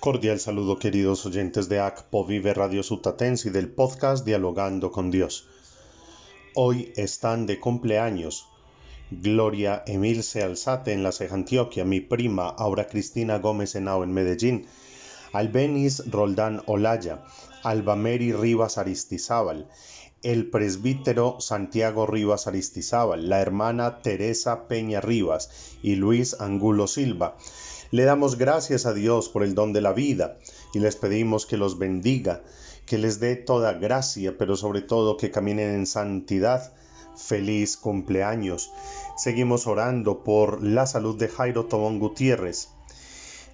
Cordial saludo queridos oyentes de ACPO Vive Radio Sutatense del podcast Dialogando con Dios. Hoy están de cumpleaños Gloria Emilce Alzate en la Ceja Antioquia, mi prima Aura Cristina Gómez Henao en Medellín, Albenis Roldán Olaya, Albameri Rivas Aristizábal, el presbítero Santiago Rivas Aristizábal, la hermana Teresa Peña Rivas y Luis Angulo Silva, le damos gracias a Dios por el don de la vida y les pedimos que los bendiga, que les dé toda gracia, pero sobre todo que caminen en santidad. Feliz cumpleaños. Seguimos orando por la salud de Jairo Tobón Gutiérrez.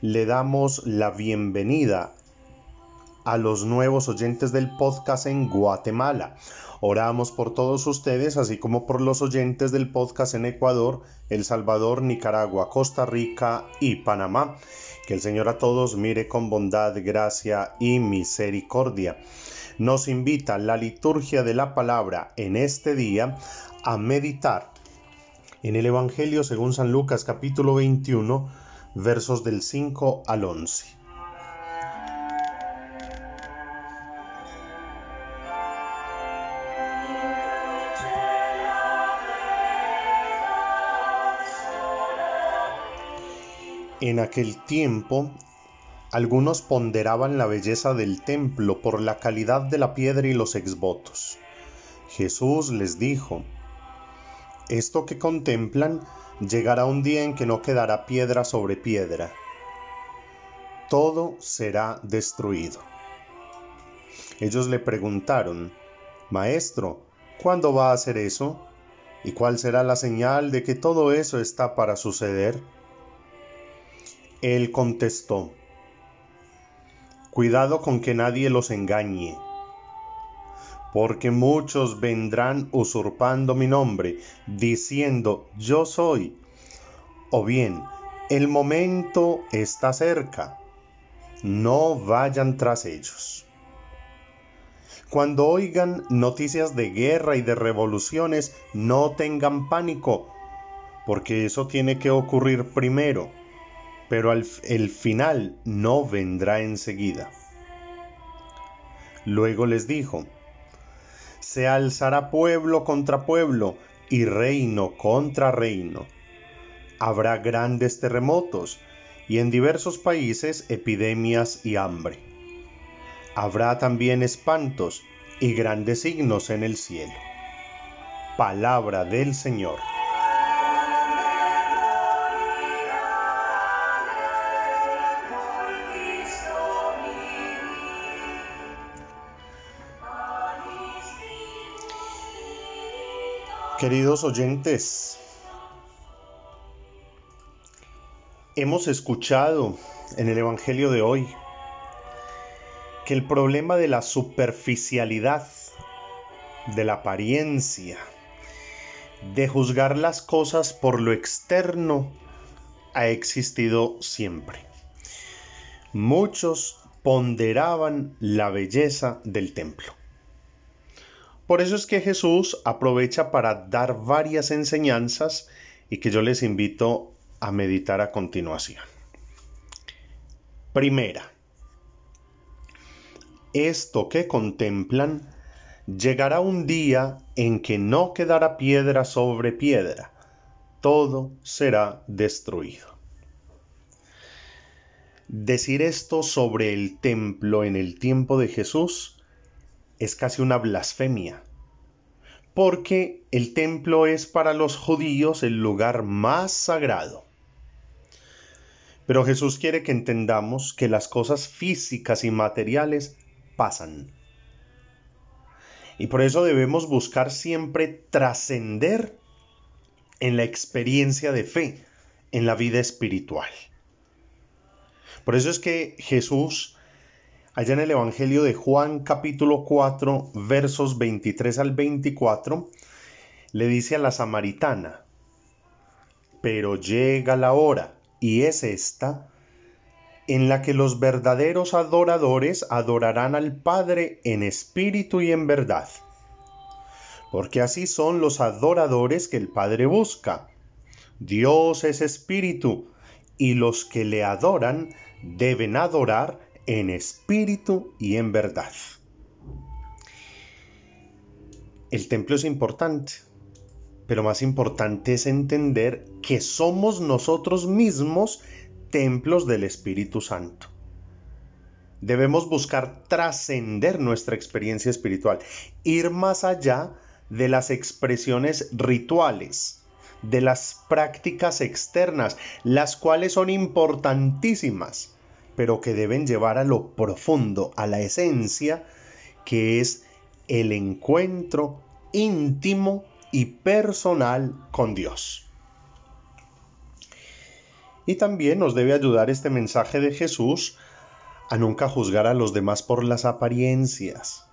Le damos la bienvenida a los nuevos oyentes del podcast en Guatemala. Oramos por todos ustedes, así como por los oyentes del podcast en Ecuador, El Salvador, Nicaragua, Costa Rica y Panamá. Que el Señor a todos mire con bondad, gracia y misericordia. Nos invita la liturgia de la palabra en este día a meditar en el Evangelio según San Lucas capítulo 21 versos del 5 al 11. En aquel tiempo, algunos ponderaban la belleza del templo por la calidad de la piedra y los exvotos. Jesús les dijo, Esto que contemplan llegará un día en que no quedará piedra sobre piedra. Todo será destruido. Ellos le preguntaron, Maestro, ¿cuándo va a hacer eso? ¿Y cuál será la señal de que todo eso está para suceder? Él contestó, Cuidado con que nadie los engañe, porque muchos vendrán usurpando mi nombre, diciendo, yo soy, o bien, el momento está cerca, no vayan tras ellos. Cuando oigan noticias de guerra y de revoluciones, no tengan pánico, porque eso tiene que ocurrir primero pero el final no vendrá enseguida. Luego les dijo, se alzará pueblo contra pueblo y reino contra reino. Habrá grandes terremotos y en diversos países epidemias y hambre. Habrá también espantos y grandes signos en el cielo. Palabra del Señor. Queridos oyentes, hemos escuchado en el Evangelio de hoy que el problema de la superficialidad, de la apariencia, de juzgar las cosas por lo externo, ha existido siempre. Muchos ponderaban la belleza del templo. Por eso es que Jesús aprovecha para dar varias enseñanzas y que yo les invito a meditar a continuación. Primera, esto que contemplan llegará un día en que no quedará piedra sobre piedra, todo será destruido. Decir esto sobre el templo en el tiempo de Jesús es casi una blasfemia, porque el templo es para los judíos el lugar más sagrado. Pero Jesús quiere que entendamos que las cosas físicas y materiales pasan. Y por eso debemos buscar siempre trascender en la experiencia de fe, en la vida espiritual. Por eso es que Jesús allá en el Evangelio de Juan capítulo 4 versos 23 al 24, le dice a la samaritana, pero llega la hora, y es esta, en la que los verdaderos adoradores adorarán al Padre en espíritu y en verdad. Porque así son los adoradores que el Padre busca. Dios es espíritu, y los que le adoran deben adorar en espíritu y en verdad. El templo es importante, pero más importante es entender que somos nosotros mismos templos del Espíritu Santo. Debemos buscar trascender nuestra experiencia espiritual, ir más allá de las expresiones rituales, de las prácticas externas, las cuales son importantísimas, pero que deben llevar a lo profundo, a la esencia, que es el encuentro íntimo y personal con Dios. Y también nos debe ayudar este mensaje de Jesús a nunca juzgar a los demás por las apariencias.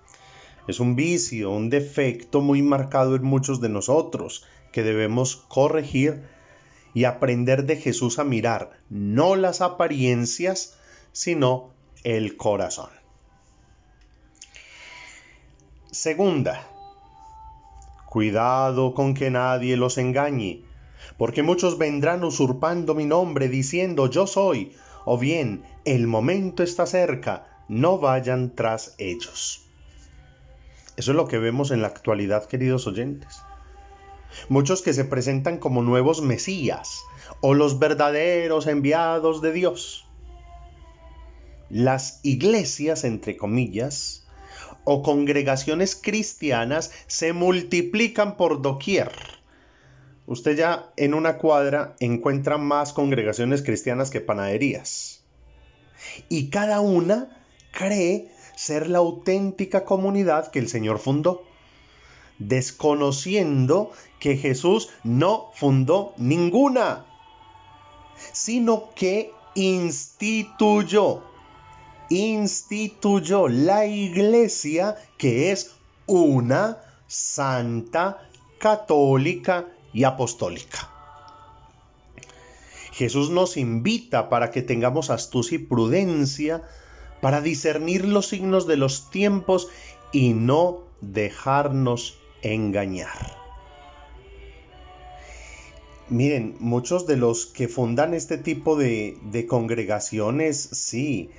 Es un vicio, un defecto muy marcado en muchos de nosotros que debemos corregir y aprender de Jesús a mirar no las apariencias, sino el corazón. Segunda, cuidado con que nadie los engañe, porque muchos vendrán usurpando mi nombre diciendo yo soy, o bien el momento está cerca, no vayan tras ellos. Eso es lo que vemos en la actualidad, queridos oyentes. Muchos que se presentan como nuevos Mesías o los verdaderos enviados de Dios. Las iglesias, entre comillas, o congregaciones cristianas se multiplican por doquier. Usted ya en una cuadra encuentra más congregaciones cristianas que panaderías. Y cada una cree ser la auténtica comunidad que el Señor fundó, desconociendo que Jesús no fundó ninguna, sino que instituyó, instituyó la iglesia que es una, santa, católica y apostólica. Jesús nos invita para que tengamos astucia y prudencia para discernir los signos de los tiempos y no dejarnos engañar. Miren, muchos de los que fundan este tipo de, congregaciones, sí,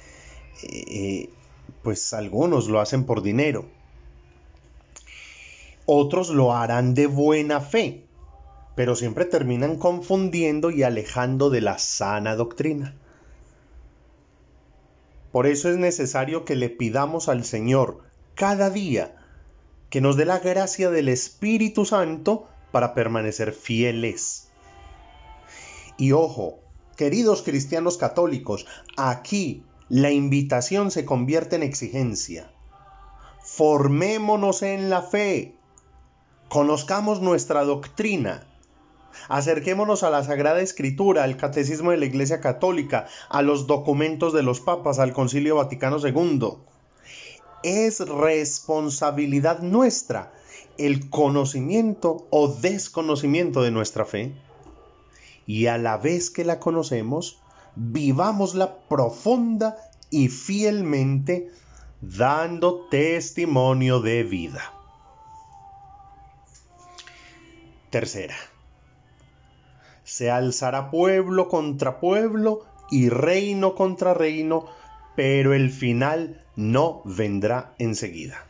eh, pues algunos lo hacen por dinero. Otros lo harán de buena fe, pero siempre terminan confundiendo y alejando de la sana doctrina. Por eso es necesario que le pidamos al Señor cada día que nos dé la gracia del Espíritu Santo para permanecer fieles. Y ojo, queridos cristianos católicos, aquí la invitación se convierte en exigencia. Formémonos en la fe, conozcamos nuestra doctrina, Acerquémonos a la Sagrada Escritura, al Catecismo de la Iglesia Católica, a los documentos de los papas, al Concilio Vaticano II. Es responsabilidad nuestra el conocimiento o desconocimiento de nuestra fe. Y a la vez que la conocemos, vivámosla profunda y fielmente, dando testimonio de vida. Tercera se alzará pueblo contra pueblo y reino contra reino, pero el final no vendrá enseguida.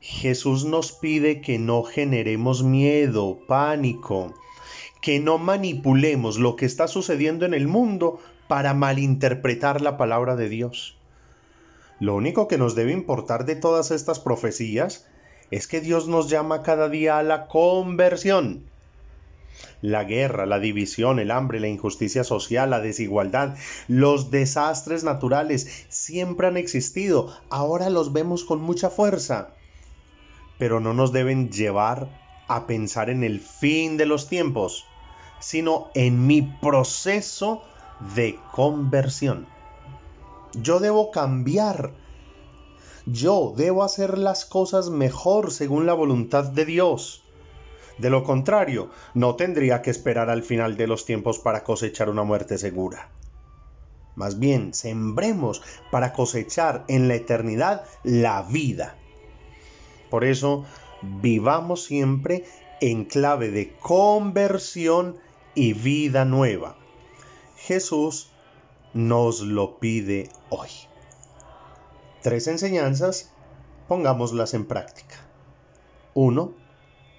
Jesús nos pide que no generemos miedo, pánico, que no manipulemos lo que está sucediendo en el mundo para malinterpretar la palabra de Dios. Lo único que nos debe importar de todas estas profecías es que Dios nos llama cada día a la conversión la guerra, la división, el hambre, la injusticia social, la desigualdad, los desastres naturales siempre han existido, ahora los vemos con mucha fuerza, pero no nos deben llevar a pensar en el fin de los tiempos, sino en mi proceso de conversión. Yo debo cambiar. Yo debo hacer las cosas mejor según la voluntad de Dios. De lo contrario, no tendría que esperar al final de los tiempos para cosechar una muerte segura. Más bien, sembremos para cosechar en la eternidad la vida. Por eso, vivamos siempre en clave de conversión y vida nueva. Jesús nos lo pide hoy. Tres enseñanzas, pongámoslas en práctica. Uno,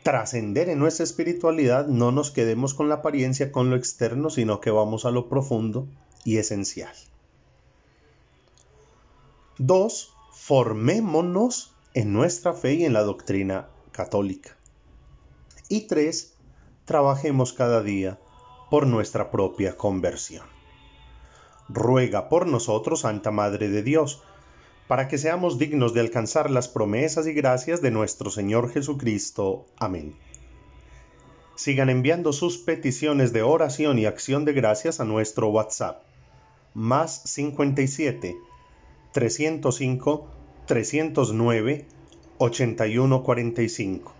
trascender en nuestra espiritualidad, no nos quedemos con la apariencia, con lo externo, sino que vamos a lo profundo y esencial. Dos, formémonos en nuestra fe y en la doctrina católica. Y tres, trabajemos cada día por nuestra propia conversión. Ruega por nosotros, Santa Madre de Dios, para que seamos dignos de alcanzar las promesas y gracias de nuestro Señor Jesucristo. Amén. Sigan enviando sus peticiones de oración y acción de gracias a nuestro WhatsApp, más 57 305 309 8145.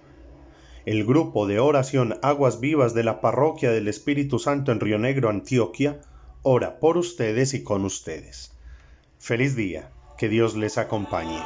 El grupo de oración Aguas Vivas de la Parroquia del Espíritu Santo en Río Negro, Antioquia, ora por ustedes y con ustedes. Feliz día. Que Dios les acompañe.